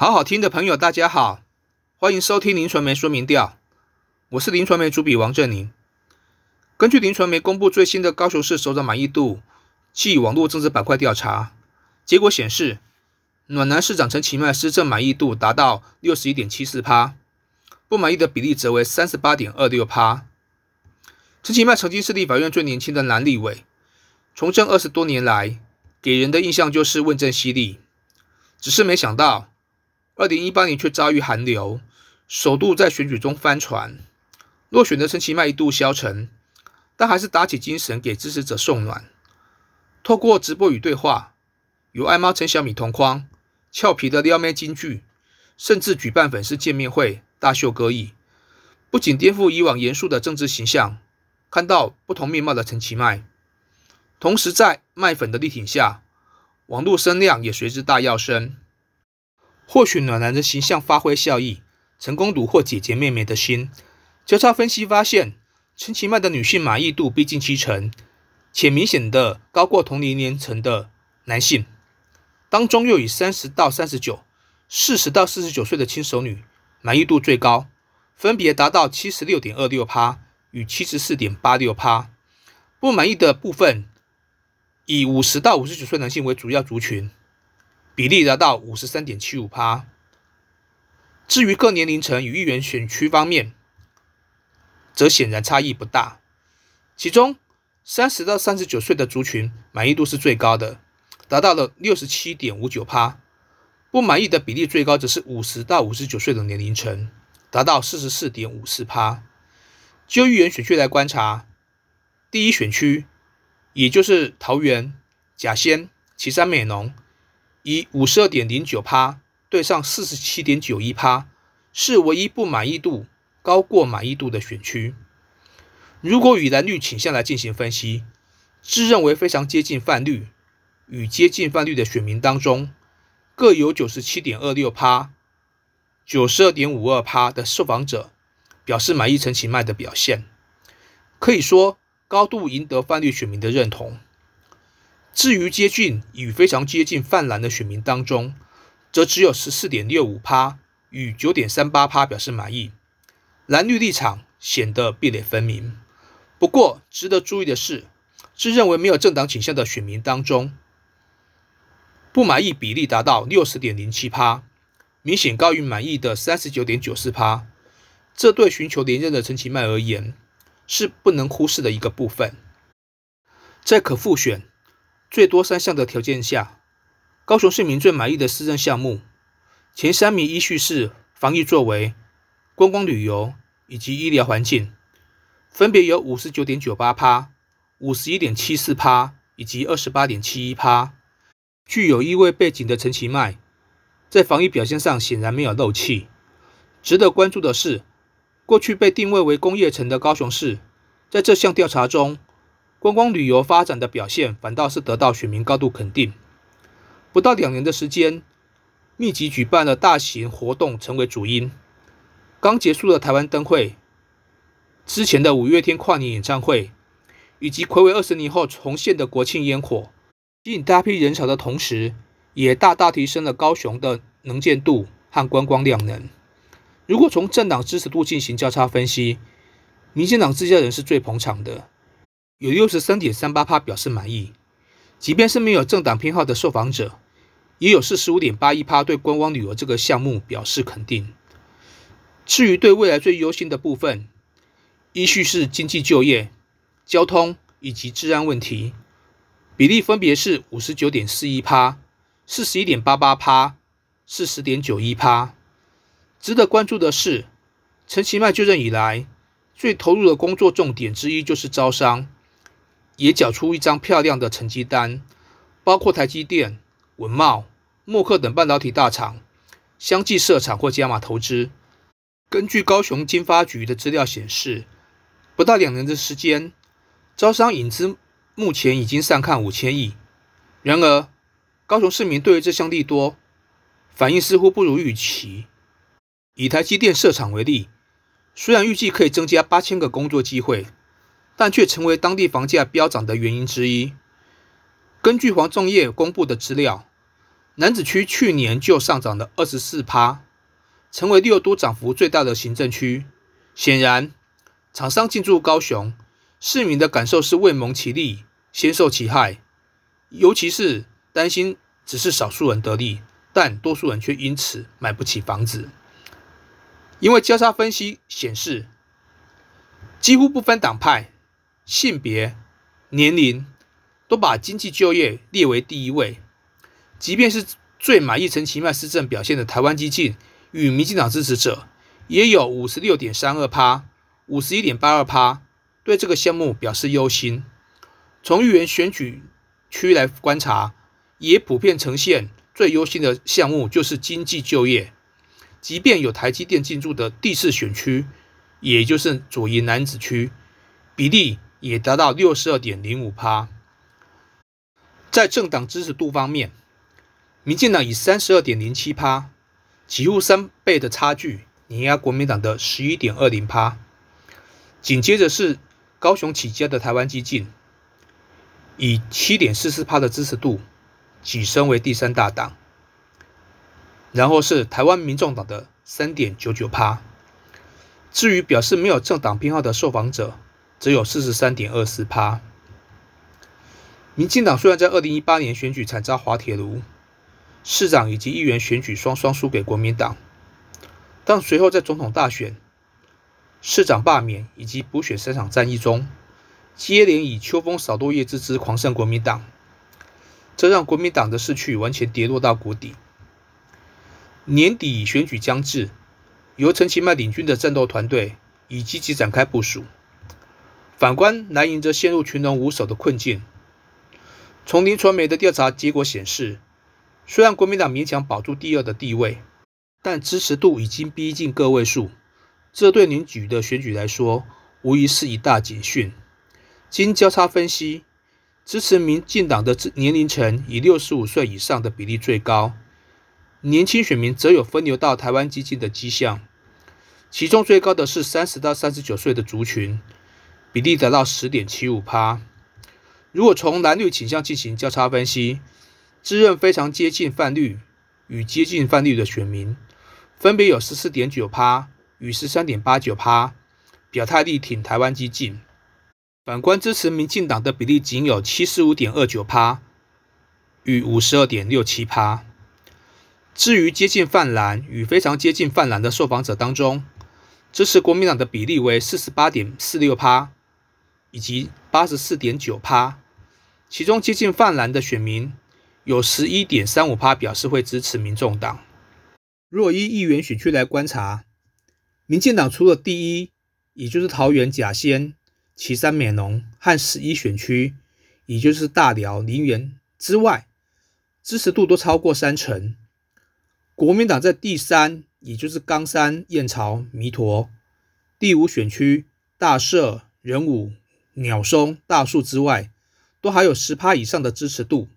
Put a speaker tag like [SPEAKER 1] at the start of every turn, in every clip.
[SPEAKER 1] 好好听的朋友，大家好，欢迎收听林传媒说明调，我是林传媒主笔王振宁。根据林传媒公布最新的高雄市首长满意度暨网络政治板块调查结果显示，暖男市长陈其迈施政满意度达到六十一点七四趴，不满意的比例则为三十八点二六趴。陈其迈曾经是立法院最年轻的男立委，从政二十多年来，给人的印象就是问政犀利，只是没想到。二零一八年却遭遇寒流，首度在选举中翻船，落选的陈其迈一度消沉，但还是打起精神给支持者送暖。透过直播与对话，与爱猫陈小米同框，俏皮的撩妹金句，甚至举办粉丝见面会，大秀歌艺，不仅颠覆以往严肃的政治形象，看到不同面貌的陈其迈，同时在麦粉的力挺下，网络声量也随之大跃升。或许暖男的形象发挥效益，成功虏获姐姐妹妹的心。交叉分析发现，陈其曼的女性满意度逼近七成，且明显的高过同龄年层的男性。当中又以三十到三十九、四十到四十九岁的轻熟女满意度最高，分别达到七十六点二六趴与七十四点八六趴。不满意的部分以五十到五十九岁男性为主要族群。比例达到五十三点七五趴。至于各年龄层与议员选区方面，则显然差异不大。其中，三十到三十九岁的族群满意度是最高的，达到了六十七点五九趴。不满意的比例最高则是五十到五十九岁的年龄层，达到四十四点五四趴。就议员选区来观察，第一选区，也就是桃园、甲仙、旗山美浓。以五十二点零九趴对上四十七点九一趴，是唯一不满意度高过满意度的选区。如果以蓝绿倾向来进行分析，自认为非常接近泛绿与接近泛绿的选民当中，各有九十七点二六趴、九十二点五二趴的受访者表示满意陈其迈的表现，可以说高度赢得泛绿选民的认同。至于接近与非常接近泛蓝的选民当中，则只有十四点六五趴与九点三八趴表示满意，蓝绿立场显得壁垒分明。不过，值得注意的是，自认为没有政党倾向的选民当中，不满意比例达到六十点零七趴，明显高于满意的三十九点九四趴。这对寻求连任的陈其迈而言，是不能忽视的一个部分。在可复选。最多三项的条件下，高雄市民最满意的市政项目前三名依序是防疫作为、观光旅游以及医疗环境，分别有五十九点九八趴、五十一点七四趴以及二十八点七一趴。具有意味背景的陈其迈，在防疫表现上显然没有漏气。值得关注的是，过去被定位为工业城的高雄市，在这项调查中。观光旅游发展的表现反倒是得到选民高度肯定。不到两年的时间，密集举办了大型活动，成为主因。刚结束的台湾灯会，之前的五月天跨年演唱会，以及暌违二十年后重现的国庆烟火，吸引大批人潮的同时，也大大提升了高雄的能见度和观光量能。如果从政党支持度进行交叉分析，民进党自家人是最捧场的。有六十三点三八趴表示满意，即便是没有政党偏好的受访者，也有四十五点八一趴对观光旅游这个项目表示肯定。至于对未来最忧心的部分，依序是经济就业、交通以及治安问题，比例分别是五十九点四一趴、四十一点八八趴、四十点九一趴。值得关注的是，陈其迈就任以来最投入的工作重点之一就是招商。也缴出一张漂亮的成绩单，包括台积电、文茂、默克等半导体大厂相继设厂或加码投资。根据高雄经发局的资料显示，不到两年的时间，招商引资目前已经上看五千亿。然而，高雄市民对于这项利多反应似乎不如预期。以台积电设厂为例，虽然预计可以增加八千个工作机会。但却成为当地房价飙涨的原因之一。根据黄仲业公布的资料，南子区去年就上涨了二十四趴，成为六都涨幅最大的行政区。显然，厂商进驻高雄，市民的感受是未蒙其利，先受其害。尤其是担心只是少数人得利，但多数人却因此买不起房子。因为交叉分析显示，几乎不分党派、性别、年龄，都把经济就业列为第一位。即便是最满意陈其迈施政表现的台湾激进与民进党支持者，也有五十六点三二趴、五十一点八二趴对这个项目表示忧心。从议员选举区来观察，也普遍呈现最忧心的项目就是经济就业。即便有台积电进驻的第四选区，也就是左营南子区，比例也达到六十二点零五趴。在政党支持度方面，民进党以三十二点零七趴，几乎三倍的差距碾压国民党的十一点二零趴。紧接着是高雄起家的台湾激进，以七点四四趴的支持度跻身为第三大党。然后是台湾民众党的三点九九趴，至于表示没有政党偏好的受访者，只有四十三点二四趴。民进党虽然在二零一八年选举惨遭滑铁卢，市长以及议员选举双双输给国民党，但随后在总统大选、市长罢免以及补选三场战役中，接连以秋风扫落叶之姿狂胜国民党，这让国民党的势气完全跌落到谷底。年底选举将至，由陈其迈领军的战斗团队已积极展开部署。反观蓝营则陷入群龙无首的困境。从林传媒的调查结果显示，虽然国民党勉强保住第二的地位，但支持度已经逼近个位数，这对您举的选举来说，无疑是一大警讯。经交叉分析，支持民进党的年龄层以六十五岁以上的比例最高。年轻选民则有分流到台湾基金的迹象，其中最高的是三十到三十九岁的族群，比例达到十点七五趴。如果从蓝绿倾向进行交叉分析，自认非常接近泛绿与接近泛绿的选民，分别有十四点九趴与十三点八九趴，表态力挺台湾激进。反观支持民进党的比例仅有七十五点二九趴与五十二点六七趴。至于接近泛蓝与非常接近泛蓝的受访者当中，支持国民党的比例为四十八点四六趴，以及八十四点九趴。其中接近泛蓝的选民有十一点三五趴表示会支持民众党。若依议员选区来观察，民进党除了第一，也就是桃园甲仙、旗山美浓和十一选区，也就是大寮、林园之外，支持度都超过三成。国民党在第三，也就是冈山、燕巢、弥陀第五选区大社、仁武、鸟松、大树之外，都还有十趴以上的支持度。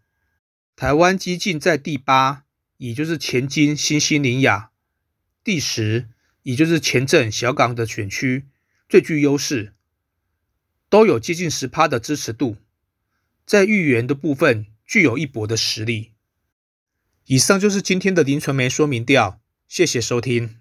[SPEAKER 1] 台湾激进在第八，也就是前金、新兴、林雅第十，也就是前镇、小港的选区最具优势，都有接近十趴的支持度，在预言的部分具有一搏的实力。以上就是今天的林传媒说明调，谢谢收听。